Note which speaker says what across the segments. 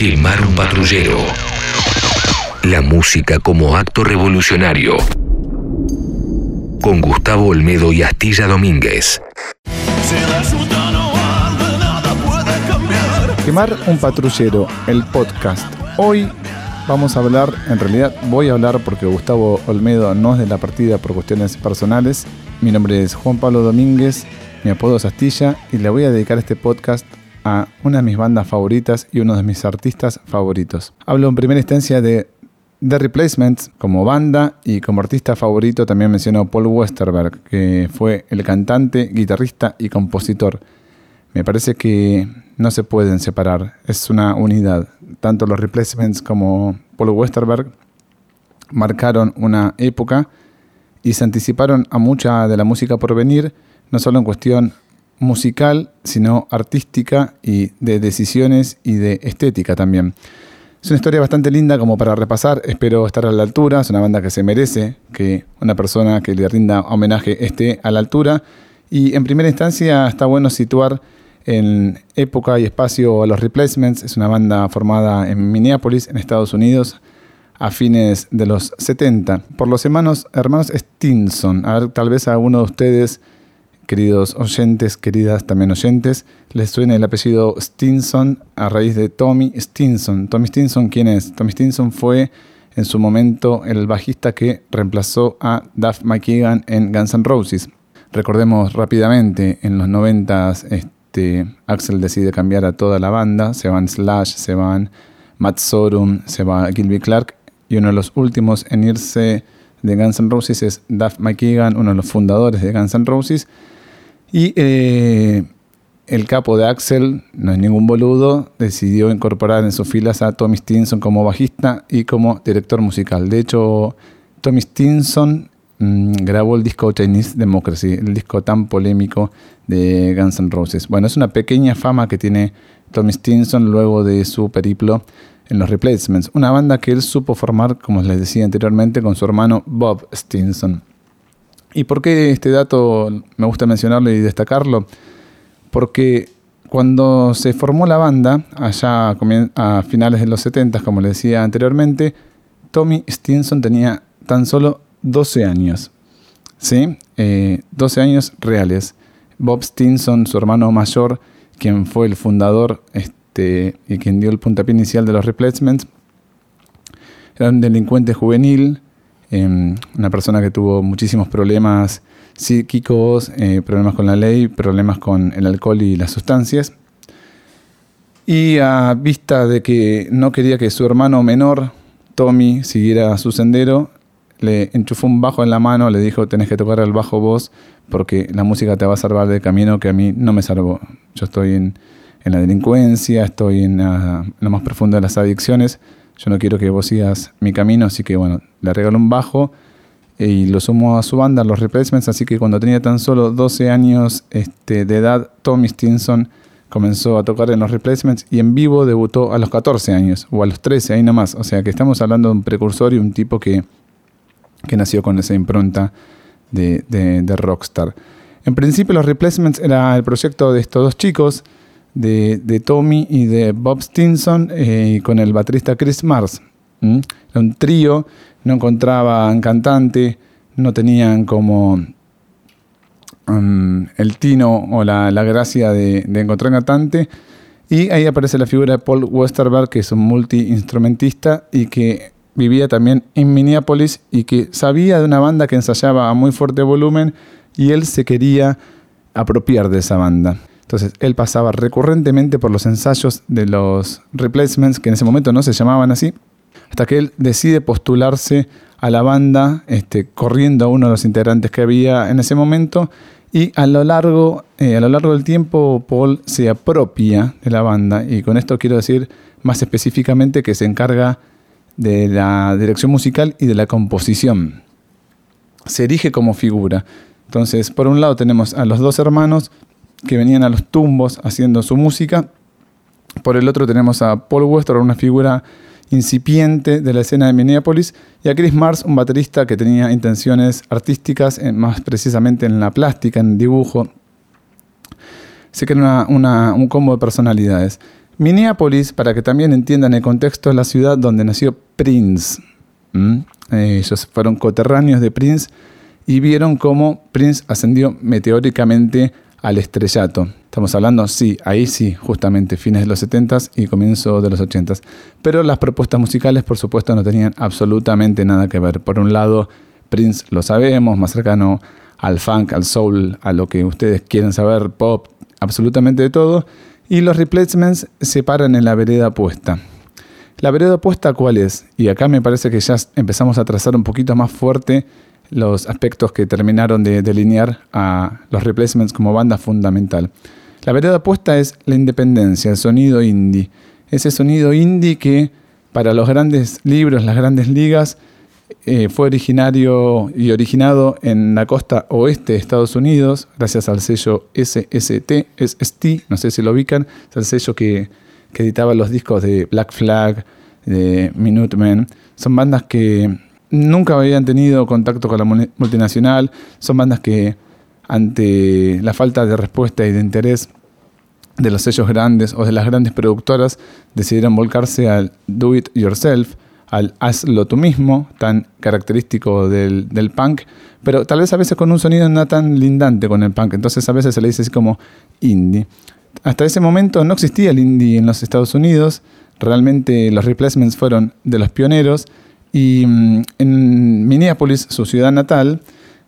Speaker 1: Quemar un patrullero. La música como acto revolucionario. Con Gustavo Olmedo y Astilla Domínguez.
Speaker 2: Quemar un patrullero, el podcast. Hoy vamos a hablar, en realidad voy a hablar porque Gustavo Olmedo no es de la partida por cuestiones personales. Mi nombre es Juan Pablo Domínguez, mi apodo es Astilla y le voy a dedicar este podcast a una de mis bandas favoritas y uno de mis artistas favoritos. Hablo en primera instancia de The Replacements como banda y como artista favorito también menciono Paul Westerberg, que fue el cantante, guitarrista y compositor. Me parece que no se pueden separar, es una unidad. Tanto los Replacements como Paul Westerberg marcaron una época y se anticiparon a mucha de la música por venir, no solo en cuestión musical, sino artística y de decisiones y de estética también. Es una historia bastante linda como para repasar, espero estar a la altura, es una banda que se merece que una persona que le rinda homenaje esté a la altura. Y en primera instancia está bueno situar en época y espacio a los Replacements, es una banda formada en Minneapolis, en Estados Unidos, a fines de los 70, por los hermanos, hermanos Stinson. A ver, tal vez a uno de ustedes queridos oyentes, queridas también oyentes, les suena el apellido Stinson a raíz de Tommy Stinson. Tommy Stinson, ¿quién es? Tommy Stinson fue en su momento el bajista que reemplazó a Duff McKagan en Guns N' Roses. Recordemos rápidamente, en los 90 este, Axel decide cambiar a toda la banda, se van Slash, se van Matt Sorum, se va Gilby Clark y uno de los últimos en irse de Guns N' Roses es Duff McKagan, uno de los fundadores de Guns N' Roses, y eh, el capo de Axel, no es ningún boludo, decidió incorporar en sus filas a Tommy Stinson como bajista y como director musical. De hecho, Tommy Stinson mm, grabó el disco Chinese Democracy, el disco tan polémico de Guns N' Roses. Bueno, es una pequeña fama que tiene Tommy Stinson luego de su periplo en los Replacements, una banda que él supo formar, como les decía anteriormente, con su hermano Bob Stinson. ¿Y por qué este dato me gusta mencionarlo y destacarlo? Porque cuando se formó la banda, allá a finales de los 70, como les decía anteriormente, Tommy Stinson tenía tan solo 12 años. ¿Sí? 12 eh, años reales. Bob Stinson, su hermano mayor, quien fue el fundador este, y quien dio el puntapié inicial de los replacements, era un delincuente juvenil Em, una persona que tuvo muchísimos problemas psíquicos, eh, problemas con la ley, problemas con el alcohol y las sustancias. Y a vista de que no quería que su hermano menor, Tommy, siguiera su sendero, le enchufó un bajo en la mano, le dijo, tenés que tocar el bajo vos porque la música te va a salvar del camino que a mí no me salvó. Yo estoy en, la delincuencia, estoy en lo más profundo de las adicciones yo no quiero que vos sigas mi camino, así que bueno, le regalo un bajo y lo sumo a su banda, los Replacements, así que cuando tenía tan solo 12 años este, de edad, Tommy Stinson comenzó a tocar en los Replacements y en vivo debutó a los 14 años o a los 13, ahí nomás. O sea que estamos hablando de un precursor y un tipo que, que nació con esa impronta de, de rockstar. En principio los Replacements era el proyecto de estos dos chicos, de, Tommy y de Bob Stinson eh, con el baterista Chris Mars. Era un trío, no encontraban cantante, no tenían como um, el tino o la, gracia de, de, encontrar cantante. Y ahí aparece la figura de Paul Westerberg, que es un multi-instrumentista y que vivía también en Minneapolis y que sabía de una banda que ensayaba a muy fuerte volumen y él se quería apropiar de esa banda. Entonces él pasaba recurrentemente por los ensayos de los replacements, que en ese momento no se llamaban así, hasta que él decide postularse a la banda, este, corriendo a uno de los integrantes que había en ese momento, y a lo largo, eh, a lo largo del tiempo Paul se apropia de la banda, y con esto quiero decir más específicamente que se encarga de la dirección musical y de la composición. Se erige como figura. Entonces, por un lado tenemos a los dos hermanos, que venían a los tumbos haciendo su música. Por el otro tenemos a Paul Wester, una figura incipiente de la escena de Minneapolis, y a Chris Mars, un baterista que tenía intenciones artísticas, más precisamente en la plástica, en dibujo. Se crea una, un combo de personalidades. Minneapolis, para que también entiendan el contexto, es la ciudad donde nació Prince. Eh, ellos fueron coterráneos de Prince y vieron cómo Prince ascendió meteóricamente al estrellato. Estamos hablando, sí, ahí sí, justamente fines de los 70s y comienzo de los 80s. Pero las propuestas musicales, por supuesto, no tenían absolutamente nada que ver. Por un lado, Prince lo sabemos, más cercano al funk, al soul, a lo que ustedes quieren saber, pop, absolutamente de todo. Y los replacements se paran en la vereda opuesta. ¿La vereda opuesta cuál es? Y acá me parece que ya empezamos a trazar un poquito más fuerte los aspectos que terminaron de delinear a los replacements como banda fundamental. La vereda opuesta es la independencia, el sonido indie. Ese sonido indie que para los grandes libros, las grandes ligas, eh, fue originario y originado en la costa oeste de Estados Unidos, gracias al sello SST, SST, no sé si lo ubican, es el sello que, que editaba los discos de Black Flag, de Minutemen. Son bandas que nunca habían tenido contacto con la multinacional, son bandas que ante la falta de respuesta y de interés de los sellos grandes o de las grandes productoras, decidieron volcarse al do it yourself, al hazlo tú mismo, tan característico del, punk, pero tal vez a veces con un sonido no tan lindante con el punk, entonces a veces se le dice así como indie. Hasta ese momento no existía el indie en los Estados Unidos, realmente los replacements fueron de los pioneros, y mm, en Minneapolis, su ciudad natal,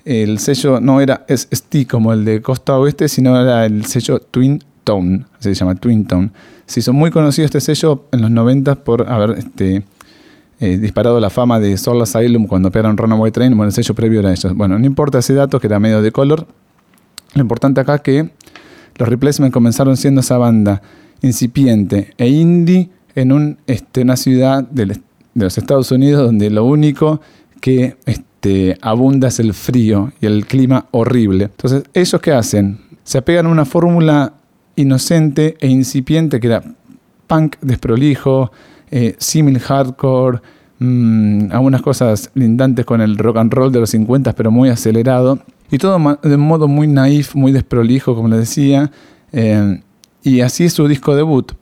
Speaker 2: el sello no era ST como el de Costa Oeste, sino era el sello Twin Tone, se llama Twin Tone. Se hizo muy conocido este sello en los 90 por haber este, eh, disparado la fama de Soul Asylum cuando operan Runaway Train. Bueno, el sello previo era ellos. Bueno, no importa ese dato que era medio de color. Lo importante acá es que los Replacements comenzaron siendo esa banda incipiente e indie en un, este, una ciudad del, de los Estados Unidos donde lo único que este, abunda es el frío y el clima horrible. Entonces, ¿ellos qué hacen? Se apegan a una fórmula inocente e incipiente que era punk desprolijo, eh, simil hardcore, mmm, algunas cosas lindantes con el rock and roll de los 50, pero muy acelerado. Y todo de modo muy naif, muy desprolijo, como les decía. Eh, y así es su disco debut.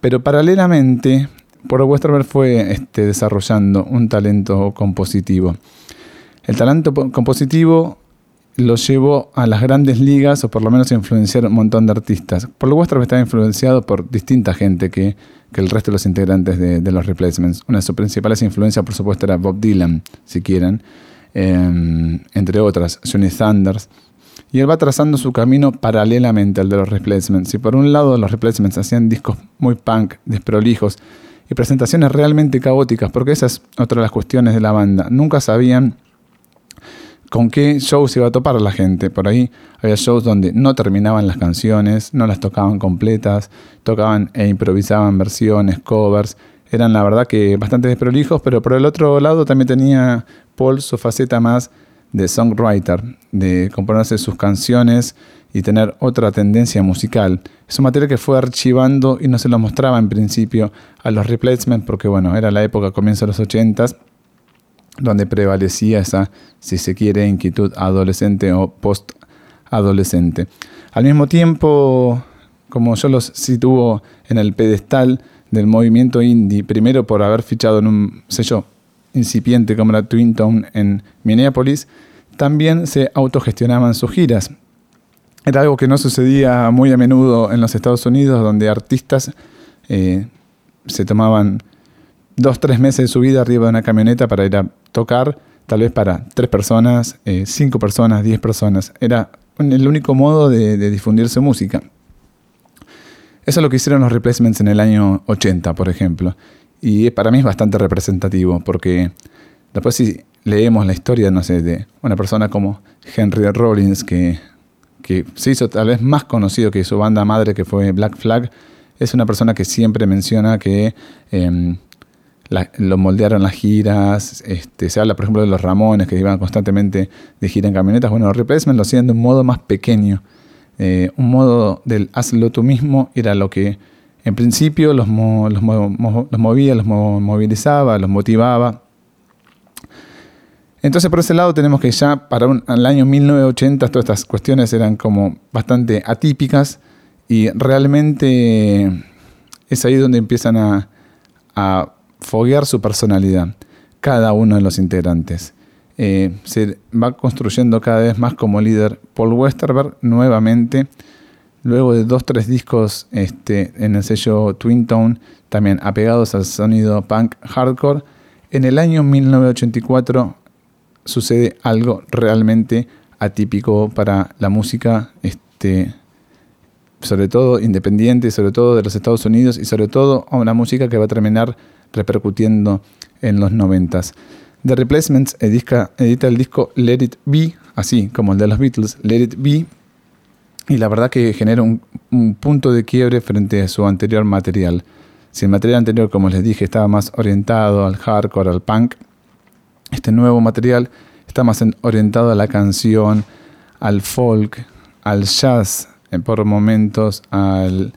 Speaker 2: Pero paralelamente, por Westerberg fue este, desarrollando un talento compositivo. El talento compositivo lo llevó a las grandes ligas o por lo menos a influenciar un montón de artistas. Por lo Westerberg estaba influenciado por distinta gente que, el resto de los integrantes de, los Replacements. Una de sus principales influencias, por supuesto, era Bob Dylan, si quieren, em, entre otras, Johnny Thunders. Y él va trazando su camino paralelamente al de los Replacements. Si por un lado los Replacements hacían discos muy punk, desprolijos, y presentaciones realmente caóticas, porque esa es otra de las cuestiones de la banda. Nunca sabían con qué show se iba a topar la gente. Por ahí había shows donde no terminaban las canciones, no las tocaban completas, tocaban e improvisaban versiones, covers. Eran la verdad que bastante desprolijos, pero por el otro lado también tenía Paul su faceta más de songwriter, de componerse sus canciones y tener otra tendencia musical. Es un material que fue archivando y no se lo mostraba en principio a los replacements porque bueno, era la época comienzo de los 80 donde prevalecía esa, si se quiere, inquietud adolescente o post-adolescente. Al mismo tiempo, como yo los sitúo en el pedestal del movimiento indie, primero por haber fichado en un sello incipiente como la Twin Town en Minneapolis, también se autogestionaban sus giras. Era algo que no sucedía muy a menudo en los Estados Unidos, donde artistas eh, se tomaban dos, tres meses de su vida arriba de una camioneta para ir a tocar, tal vez para tres personas, eh, cinco personas, diez personas. Era el único modo de, de, difundir su música. Eso es lo que hicieron los replacements en el año 80, por ejemplo. Y para mí es bastante representativo, porque después si leemos la historia, no sé, de una persona como Henry Rollins, que que se hizo tal vez más conocido que su banda madre, que fue Black Flag, es una persona que siempre menciona que em, lo moldearon las giras. Este, se habla, por ejemplo, de los Ramones, que iban constantemente de gira en camionetas. Bueno, los Replacement lo hacían de un modo más pequeño. Eh, un modo del hazlo tú mismo era lo que en principio los, los movía, los movilizaba, los motivaba. Entonces, por ese lado, tenemos que ya para el año 1980 todas estas cuestiones eran como bastante atípicas y realmente es ahí donde empiezan a, foguear su personalidad, cada uno de los integrantes. Eh, se va construyendo cada vez más como líder Paul Westerberg nuevamente, luego de dos, tres discos este, en el sello Twin Tone, también apegados al sonido punk hardcore, en el año 1984 sucede algo realmente atípico para la música, este, sobre todo independiente, sobre todo de los Estados Unidos y sobre todo a una música que va a terminar repercutiendo en los noventas. The Replacements edita, el disco Let It Be, así como el de los Beatles, Let It Be, y la verdad que genera un, un, punto de quiebre frente a su anterior material. Si el material anterior, como les dije, estaba más orientado al hardcore, al punk, este nuevo material está más orientado a la canción, al folk, al jazz, por momentos, al,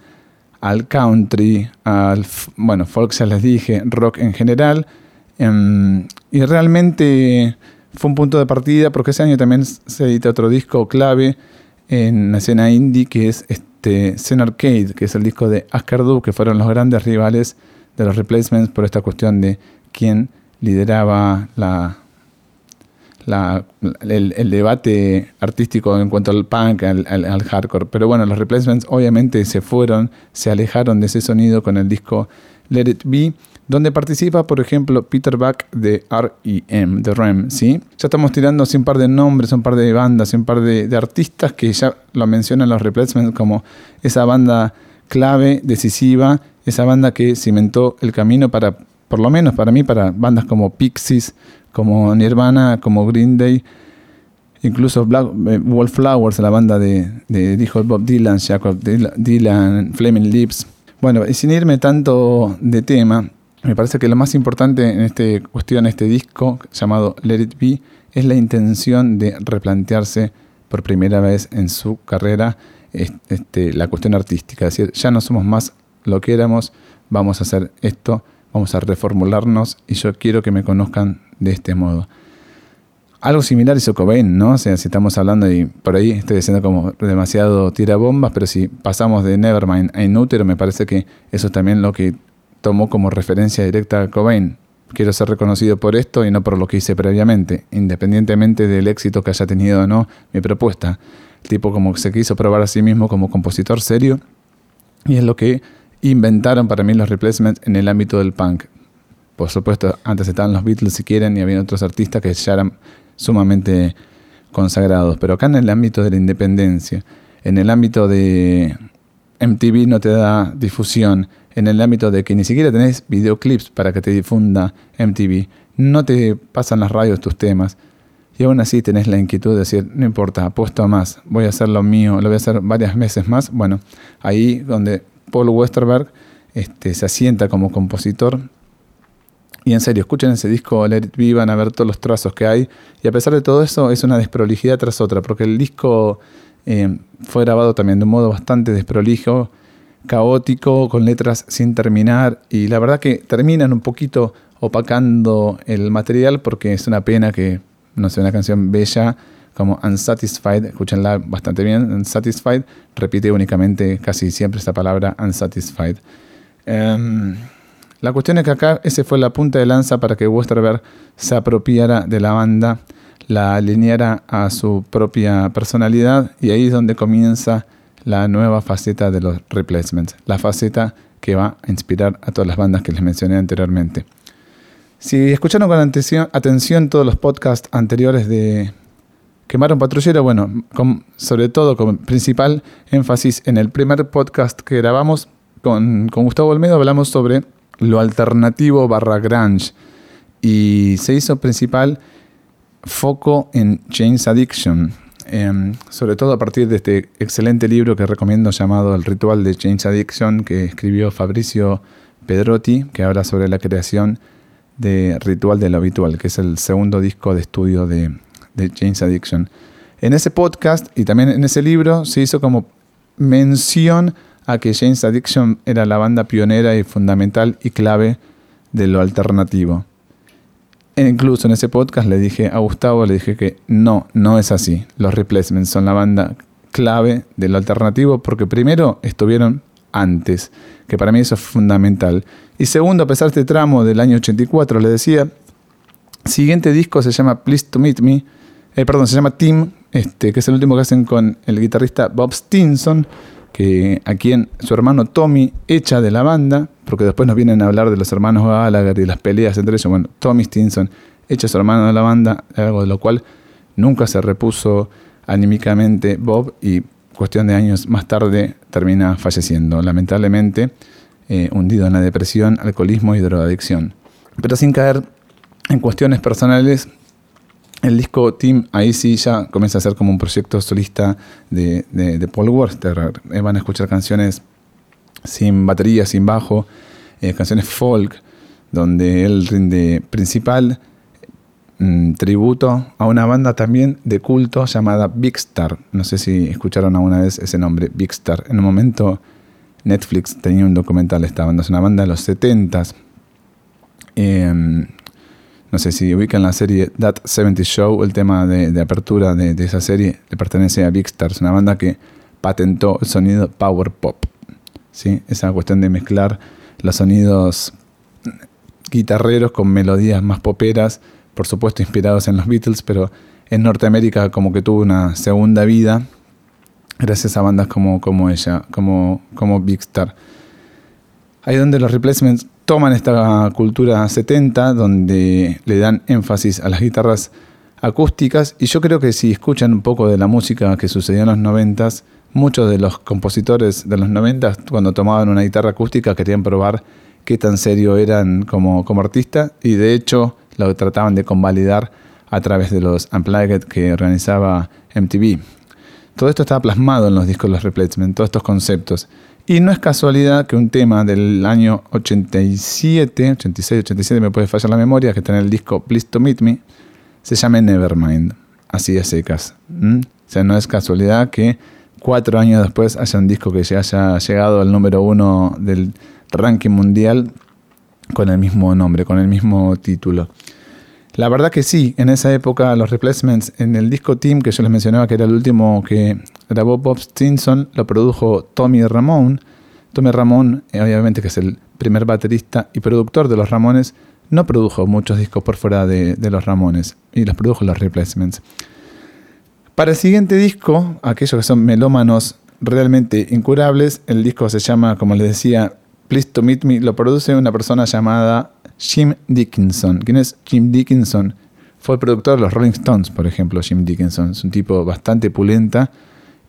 Speaker 2: country, al, bueno, folk ya les dije, rock en general. Em, y realmente fue un punto de partida porque ese año también se edita otro disco clave en la escena indie que es este Zen Arcade, que es el disco de Ascardu, que fueron los grandes rivales de los replacements por esta cuestión de quién lideraba la, el, debate artístico en cuanto al punk, al, hardcore. Pero bueno, los replacements obviamente se fueron, se alejaron de ese sonido con el disco Let It Be, donde participa, por ejemplo, Peter Buck de R.E.M., de REM, ¿sí? Ya estamos tirando un par de nombres, un par de bandas, un par de, de artistas que ya lo mencionan los replacements como esa banda clave, decisiva, esa banda que cimentó el camino para, por lo menos para mí, para bandas como Pixies, como Nirvana, como Green Day, incluso Black, eh, Wallflowers, la banda de, de dijo Bob Dylan, Jacob Dylan, Flaming Lips. Bueno, y sin irme tanto de tema, me parece que lo más importante en esta cuestión, este disco llamado Let It Be, es la intención de replantearse por primera vez en su carrera este, la cuestión artística. Es decir, ya no somos más lo que éramos, vamos a hacer esto, vamos a reformularnos y yo quiero que me conozcan de este modo. Algo similar hizo Cobain, ¿no? O sea, si estamos hablando y por ahí estoy diciendo como demasiado tira bombas, pero si pasamos de Nevermind a Inútero, me parece que eso es también lo que tomó como referencia directa a Cobain. Quiero ser reconocido por esto y no por lo que hice previamente, independientemente del éxito que haya tenido o no mi propuesta. El tipo como que se quiso probar a sí mismo como compositor serio y es lo que inventaron para mí los replacements en el ámbito del punk. Por supuesto, antes estaban los Beatles si quieren y había otros artistas que ya eran sumamente consagrados. Pero acá en el ámbito de la independencia, en el ámbito de MTV no te da difusión, en el ámbito de que ni siquiera tenés videoclips para que te difunda MTV, no te pasan las radios tus temas. Y aún así tenés la inquietud de decir, no importa, apuesto a más, voy a hacer lo mío, lo voy a hacer varias veces más. Bueno, ahí donde Paul Westerberg este, se asienta como compositor y en serio, escuchen ese disco Let It van a ver todos los trazos que hay. Y a pesar de todo eso, es una desprolijidad tras otra, porque el disco eh, fue grabado también de un modo bastante desprolijo, caótico, con letras sin terminar. Y la verdad que terminan un poquito opacando el material, porque es una pena que, no sé, una canción bella como Unsatisfied, escúchenla bastante bien, Unsatisfied, repite únicamente casi siempre esta palabra Unsatisfied. Em, la cuestión es que acá ese fue la punta de lanza para que Westerberg se apropiara de la banda, la alineara a su propia personalidad y ahí es donde comienza la nueva faceta de los replacements, la faceta que va a inspirar a todas las bandas que les mencioné anteriormente. Si escucharon con atención, atención todos los podcasts anteriores de Quemaron Patrullero, bueno, sobre todo con principal énfasis en el primer podcast que grabamos con, con Gustavo Olmedo, hablamos sobre lo alternativo barra grunge. Y se hizo principal foco en James Addiction, em, sobre todo a partir de este excelente libro que recomiendo llamado El ritual de James Addiction que escribió Fabricio Pedrotti, que habla sobre la creación de Ritual de lo Habitual, que es el segundo disco de estudio de, de James Addiction. En ese podcast y también en ese libro se hizo como mención a que James Addiction era la banda pionera y fundamental y clave de lo alternativo. E incluso en ese podcast le dije a Gustavo, le dije que no, no es así. Los Replacements son la banda clave de lo alternativo porque primero estuvieron antes, que para mí eso es fundamental. Y segundo, a pesar de este tramo del año 84, le decía, siguiente disco se llama Please to Meet Me, eh, perdón, se llama Team, este, que es el último que hacen con el guitarrista Bob Stinson, que a quien su hermano Tommy echa de la banda, porque después nos vienen a hablar de los hermanos Gallagher y las peleas entre ellos. Bueno, Tommy Stinson echa a su hermano de la banda, algo de lo cual nunca se repuso anímicamente Bob y cuestión de años más tarde termina falleciendo, lamentablemente eh, hundido en la depresión, alcoholismo y drogadicción. Pero sin caer en cuestiones personales, el disco Team ahí sí ya comienza a ser como un proyecto solista de, Paul Worcester. Eh, van a escuchar canciones sin batería, sin bajo, eh, canciones folk, donde él rinde principal mm, tributo a una banda también de culto llamada Big Star. No sé si escucharon alguna vez ese nombre, Big Star. En un momento Netflix tenía un documental de esta banda, es una banda de los 70s. No sé si ubican la serie That 70 Show, el tema de, apertura de, esa serie le pertenece a Big Stars, una banda que patentó el sonido power pop. ¿sí? Esa cuestión de mezclar los sonidos guitarreros con melodías más poperas, por supuesto inspirados en los Beatles, pero en Norteamérica como que tuvo una segunda vida gracias a bandas como, como ella, como, como Big Star. Ahí donde los replacements toman esta cultura 70 donde le dan énfasis a las guitarras acústicas y yo creo que si escuchan un poco de la música que sucedió en los 90 muchos de los compositores de los 90 cuando tomaban una guitarra acústica querían probar qué tan serio eran como, como artista y de hecho lo trataban de convalidar a través de los Unplugged que organizaba MTV. Todo esto estaba plasmado en los discos de los Replacement, todos estos conceptos. Y no es casualidad que un tema del año 87, 86, 87, me puede fallar la memoria, que está en el disco Please to Meet Me, se llame Nevermind, así de secas. O sea, no es casualidad que cuatro años después haya un disco que ya haya llegado al número uno del ranking mundial con el mismo nombre, con el mismo título. La verdad que sí, en esa época los replacements en el disco Team, que yo les mencionaba que era el último que grabó Bob Stinson, lo produjo Tommy Ramón. Tommy Ramón, eh, obviamente que es el primer baterista y productor de los Ramones, no produjo muchos discos por fuera de, los Ramones y los produjo los replacements. Para el siguiente disco, aquellos que son melómanos realmente incurables, el disco se llama, como les decía, Please to Meet Me, lo produce una persona llamada Jim Dickinson. ¿Quién es Jim Dickinson? Fue el productor de los Rolling Stones, por ejemplo, Jim Dickinson. Es un tipo bastante pulenta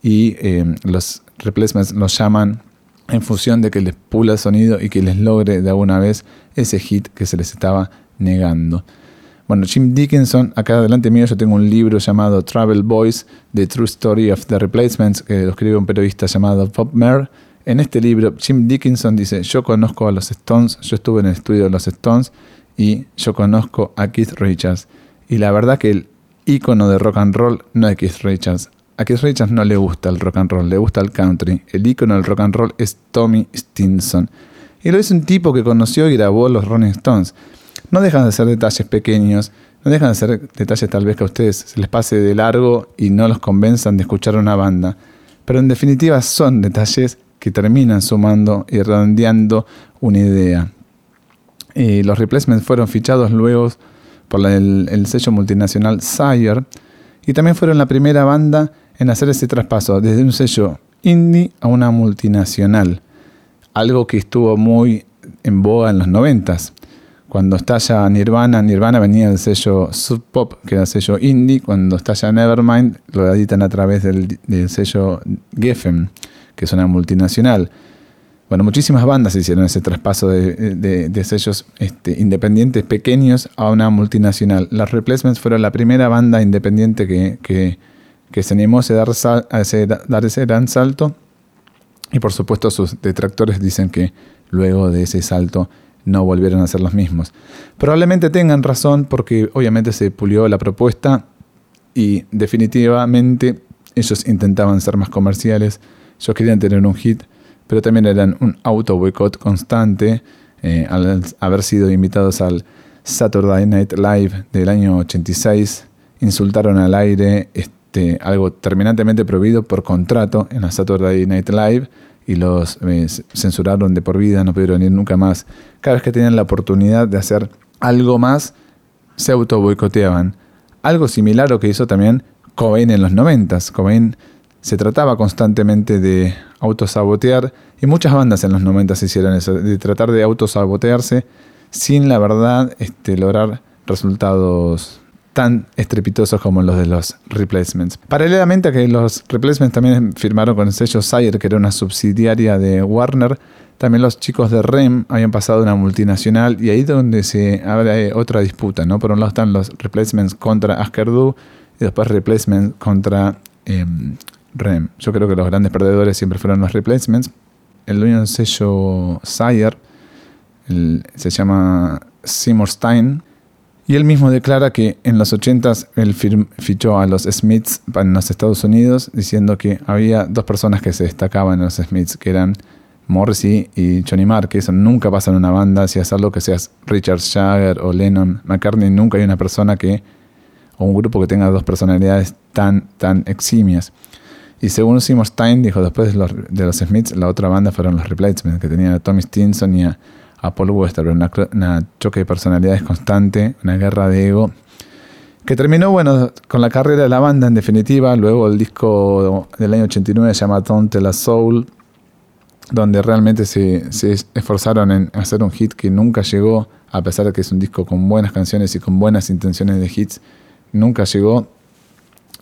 Speaker 2: y eh, los replacements los llaman en función de que les pula el sonido y que les logre de alguna vez ese hit que se les estaba negando. Bueno, Jim Dickinson, acá delante mío yo tengo un libro llamado Travel Boys, The True Story of the Replacements, que lo escribe un periodista llamado Bob. En este libro, Jim Dickinson dice, yo conozco a los Stones, yo estuve en el estudio de los Stones y yo conozco a Keith Richards. Y la verdad que el ícono de rock and roll no es Keith Richards. A Keith Richards no le gusta el rock and roll, le gusta el country. El ícono del rock and roll es Tommy Stinson. Y lo es un tipo que conoció y grabó los Rolling Stones. No dejan de ser detalles pequeños, no dejan de ser detalles tal vez que a ustedes se les pase de largo y no los convenzan de escuchar una banda. Pero en definitiva son detalles que terminan sumando y redondeando una idea. los replacements fueron fichados luego por el, sello multinacional Sire y también fueron la primera banda en hacer ese traspaso desde un sello indie a una multinacional, algo que estuvo muy en boga en los noventas. Cuando estalla Nirvana, Nirvana venía del sello Sub Pop, que era el sello indie. Cuando estalla Nevermind, lo editan a través del, del sello Geffen que es una multinacional. Bueno, muchísimas bandas hicieron ese traspaso de, sellos este, independientes pequeños a una multinacional. Las Replacements fueron la primera banda independiente que, se animó a, dar, a ese, dar ese gran salto. Y por supuesto sus detractores dicen que luego de ese salto no volvieron a ser los mismos. Probablemente tengan razón porque obviamente se pulió la propuesta y definitivamente ellos intentaban ser más comerciales ellos querían tener un hit, pero también eran un auto boicot constante eh, al haber sido invitados al Saturday Night Live del año 86. Insultaron al aire este, algo terminantemente prohibido por contrato en la Saturday Night Live y los eh, censuraron de por vida, no pudieron ir nunca más. Cada vez que tenían la oportunidad de hacer algo más, se auto boicoteaban. Algo similar a lo que hizo también Cobain en los 90. Cobain se trataba constantemente de autosabotear y muchas bandas en los 90 hicieron eso, de tratar de autosabotearse sin la verdad este, lograr resultados tan estrepitosos como los de los replacements. Paralelamente a que los replacements también firmaron con el sello Sire, que era una subsidiaria de Warner, también los chicos de REM habían pasado a una multinacional y ahí es donde se abre otra disputa, ¿no? Por un lado están los replacements contra Askerdu y después replacements contra em, REM. Yo creo que los grandes perdedores siempre fueron los replacements. El dueño del sello Sire se llama Seymour Stein y él mismo declara que en los 80s él fichó a los Smiths en los Estados Unidos diciendo que había dos personas que se destacaban en los Smiths, que eran Morrissey y Johnny Marr, que eso nunca pasa en una banda, si haces algo que seas Richard Jagger o Lennon McCartney, nunca hay una persona que, o un grupo que tenga dos personalidades tan, tan eximias. Y según Seymour Stein dijo, después de los, de los Smiths, la otra banda fueron los Replacements, que tenían a Tommy Stinson y a a Paul Westerberg, una, una choque de personalidades constante, una guerra de ego, que terminó, bueno, con la carrera de la banda en definitiva, luego el disco del año 89 se llama Don't la Soul, donde realmente se, esforzaron en hacer un hit que nunca llegó, a pesar de que es un disco con buenas canciones y con buenas intenciones de hits, nunca llegó.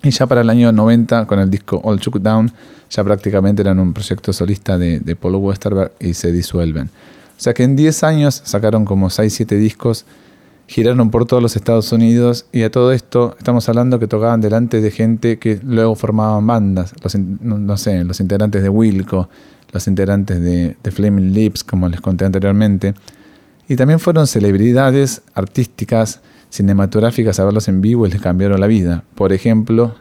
Speaker 2: Y ya para el año 90, con el disco All Shook Down, ya prácticamente eran un proyecto solista de, de Paul Westerberg y se disuelven. O sea que en 10 años sacaron como 6, 7 discos, giraron por todos los Estados Unidos y a todo esto estamos hablando que tocaban delante de gente que luego formaban bandas, los, no, sé, los integrantes de Wilco, los integrantes de, de Flaming Lips, como les conté anteriormente. Y también fueron celebridades artísticas, cinematográficas a verlos en vivo y les cambiaron la vida. Por ejemplo,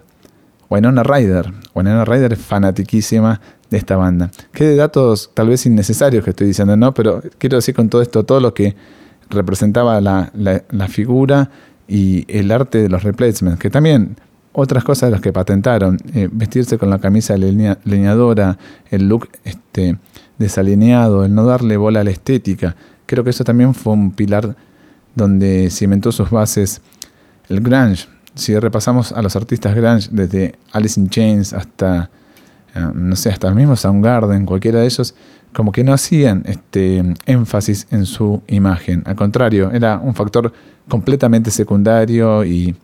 Speaker 2: Winona Ryder. Winona Ryder es fanatiquísima de esta banda. Qué datos tal vez innecesarios que estoy diciendo, ¿no? Pero quiero decir con todo esto todo lo que representaba la, figura y el arte de los replacements, que también otras cosas de las que patentaron, eh, vestirse con la camisa leñadora, el look este, desalineado, el no darle bola a la estética, creo que eso también fue un pilar donde cimentó sus bases el grunge. Si repasamos a los artistas grunge, desde Alice in Chains hasta eh, no sé, hasta mismo Soundgarden, cualquiera de ellos, como que no hacían este énfasis en su imagen. Al contrario, era un factor completamente secundario y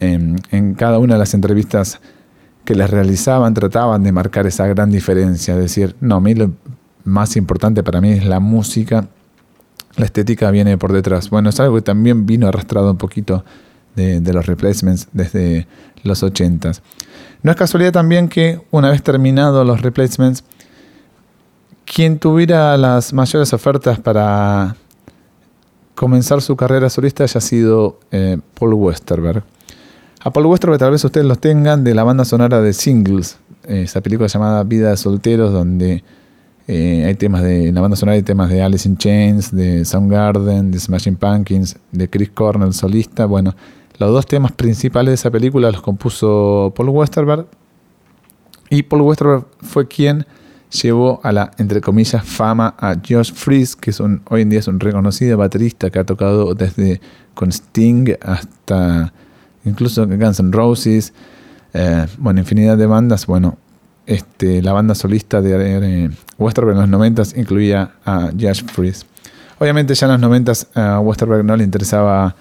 Speaker 2: em, en cada una de las entrevistas que les realizaban trataban de marcar esa gran diferencia, decir, no, a mí lo más importante para mí es la música, la estética viene por detrás. Bueno, es algo que también vino arrastrado un poquito de, los replacements desde los 80s. No es casualidad también que una vez terminados los replacements, quien tuviera las mayores ofertas para comenzar su carrera solista haya sido eh, Paul Westerberg. A Paul Westerberg tal vez ustedes los tengan de la banda sonora de Singles, esa película llamada Vida de Solteros, donde eh, hay temas de, en la banda sonora hay temas de Alice in Chains, de Soundgarden, de Smashing Pumpkins, de Chris Cornell solista. Bueno, los dos temas principales de esa película los compuso Paul Westerberg. Y Paul Westerberg fue quien llevó a la, entre comillas, fama a Josh Fries, que es un, hoy en día es un reconocido baterista que ha tocado desde con Sting hasta incluso Guns N' Roses, eh, bueno, infinidad de bandas. Bueno, este, la banda solista de Westerberg en los 90 incluía a Josh Fries. Obviamente ya en los 90 a Westerberg no le interesaba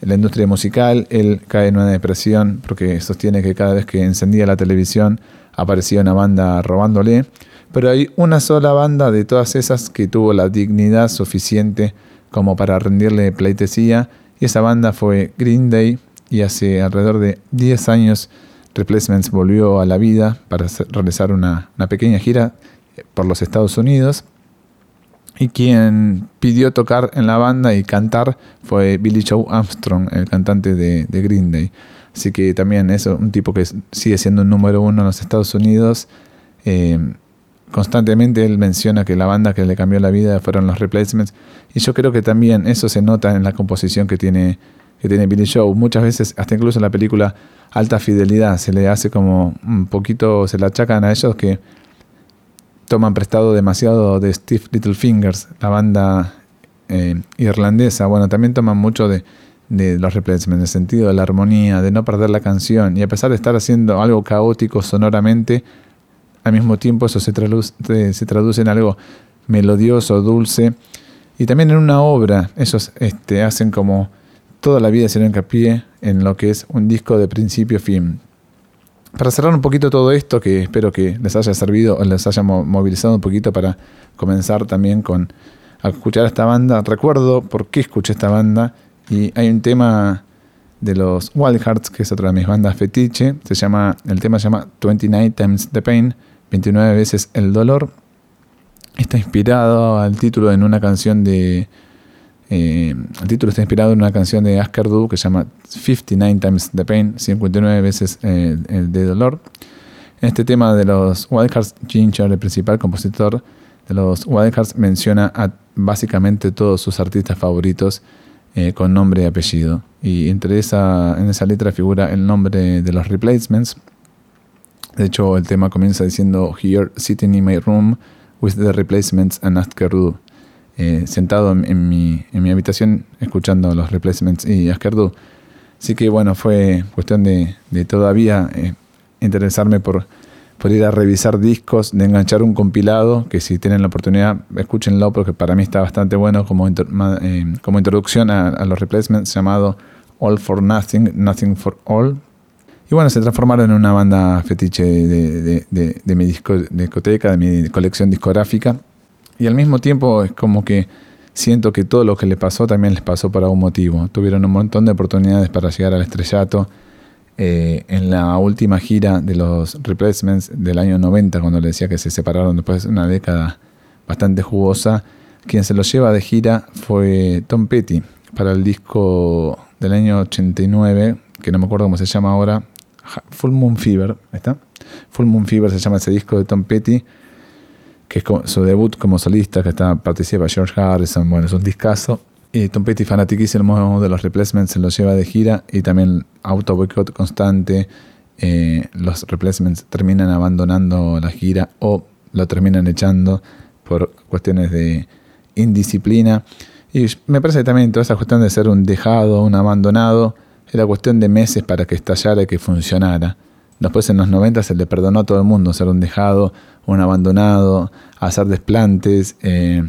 Speaker 2: la industria musical, él cae en una depresión porque sostiene que cada vez que encendía la televisión aparecía una banda robándole, pero hay una sola banda de todas esas que tuvo la dignidad suficiente como para rendirle pleitesía y esa banda fue Green Day y hace alrededor de 10 años Replacements volvió a la vida para realizar una, pequeña gira por los Estados Unidos y quien pidió tocar en la banda y cantar fue Billy Joe Armstrong, el cantante de, Green Day. Así que también es un tipo que sigue siendo un número uno en los Estados Unidos. Eh, constantemente él menciona que la banda que le cambió la vida fueron los replacements. Y yo creo que también eso se nota en la composición que tiene, que tiene Billy Joe. Muchas veces, hasta incluso en la película Alta Fidelidad, se le hace como un poquito, se le achacan a ellos que toman prestado demasiado de Steve Littlefingers, la banda eh, irlandesa. Bueno, también toman mucho de, los replacements, en el sentido de la armonía, de no perder la canción. Y a pesar de estar haciendo algo caótico sonoramente, al mismo tiempo eso se traduce, se traduce en algo melodioso, dulce. Y también en una obra, ellos este, hacen como toda la vida se hincapié en lo que es un disco de principio a fin. Para cerrar un poquito todo esto, que espero que les haya servido o les haya movilizado un poquito para comenzar también con a escuchar esta banda. Recuerdo por qué escuché esta banda y hay un tema de los Wild Hearts, que es otra de mis bandas fetiche. Se llama, el tema se llama 29 Times the Pain, 29 veces el dolor. Está inspirado al título en una canción de eh, el título está inspirado en una canción de Asker Du que se llama 59 Times the Pain, 59 veces eh, el de dolor. En este tema de los Wildcards, Ginger, el principal compositor de los Wildcards, menciona a básicamente todos sus artistas favoritos eh, con nombre y apellido. Y entre esa, en esa letra figura el nombre de los replacements. De hecho, el tema comienza diciendo Here, sitting in my room with the replacements and Asker Du. Eh, sentado en, mi, en, mi, habitación escuchando los replacements y Askerdu. Así que bueno, fue cuestión de, todavía eh, interesarme por, por ir a revisar discos, de enganchar un compilado, que si tienen la oportunidad, escúchenlo porque para mí está bastante bueno como, eh, como introducción a, los replacements llamado All for Nothing, Nothing for All. Y bueno, se transformaron en una banda fetiche de, de, de mi disco, discoteca, de mi colección discográfica. Y al mismo tiempo es como que siento que todo lo que le pasó también les pasó por algún motivo. Tuvieron un montón de oportunidades para llegar al estrellato. Eh, en la última gira de los Replacements del año 90, cuando le decía que se separaron después de una década bastante jugosa, quien se los lleva de gira fue Tom Petty para el disco del año 89, que no me acuerdo cómo se llama ahora, Full Moon Fever, ¿está? Full Moon Fever se llama ese disco de Tom Petty que es su debut como solista, que participa George Harrison, bueno, es un discazo. Y Tom Petty, fanatiquísimo de los replacements, se los lleva de gira y también auto boicot constante. Eh, los replacements terminan abandonando la gira o lo terminan echando por cuestiones de indisciplina. Y me parece que también toda esa cuestión de ser un dejado, un abandonado, era cuestión de meses para que estallara y que funcionara. Después en los 90 se le perdonó a todo el mundo ser un dejado, un abandonado, hacer desplantes eh,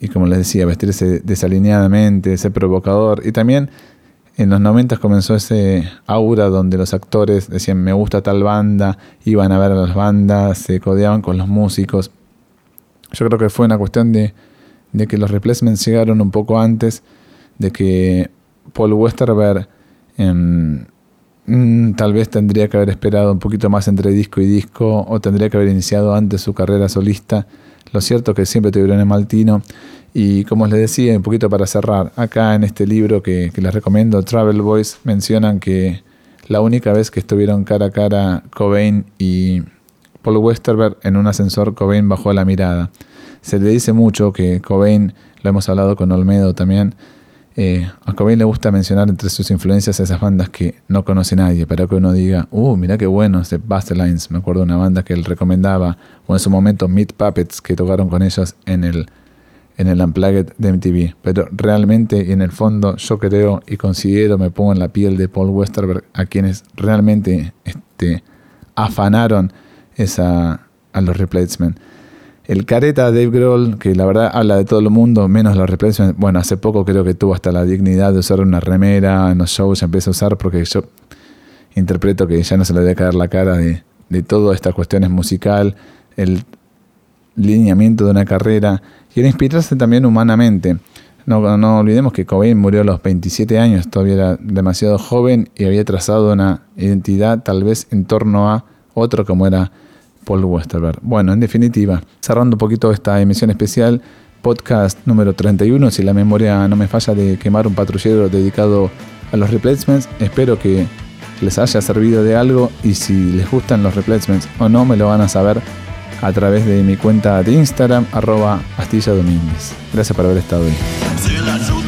Speaker 2: y como les decía, vestirse desalineadamente, ser provocador. Y también en los 90 comenzó ese aura donde los actores decían me gusta tal banda, iban a ver a las bandas, se codeaban con los músicos. Yo creo que fue una cuestión de, que los replacements llegaron un poco antes, de que Paul Westerberg en Mm, tal vez tendría que haber esperado un poquito más entre disco y disco o tendría que haber iniciado antes su carrera solista. Lo cierto es que siempre tuvieron el Maltino. Y como les decía, un poquito para cerrar, acá en este libro que, les recomiendo, Travel Boys, mencionan que la única vez que estuvieron cara a cara Cobain y Paul Westerberg en un ascensor, Cobain bajó la mirada. Se le dice mucho que Cobain, lo hemos hablado con Olmedo también, eh, a Cobain le gusta mencionar entre sus influencias esas bandas que no conoce nadie, para que uno diga, uh, mira qué bueno, este Buster Lines. Me acuerdo de una banda que él recomendaba, o en su momento Meat Puppets, que tocaron con ellos en el, en el Unplugged de MTV. Pero realmente, y en el fondo, yo creo y considero, me pongo en la piel de Paul Westerberg, a quienes realmente este, afanaron esa, a los replacements el careta Dave Grohl, que la verdad habla de todo el mundo, menos los replacements. Bueno, hace poco creo que tuvo hasta la dignidad de usar una remera en los shows, empieza a usar porque yo interpreto que ya no se le debe caer la cara de, de todas estas cuestiones musical, el lineamiento de una carrera y el inspirarse también humanamente. No, no olvidemos que Cobain murió a los 27 años, todavía era demasiado joven y había trazado una identidad tal vez en torno a otro como era Paul Westerberg. Bueno, en definitiva, cerrando un poquito esta emisión especial, podcast número 31, si la memoria no me falla de quemar un patrullero dedicado a los replacements, espero que les haya servido de algo y si les gustan los replacements o no, me lo van a saber a través de mi cuenta de Instagram, arroba Astilla Domínguez. Gracias por haber estado ahí.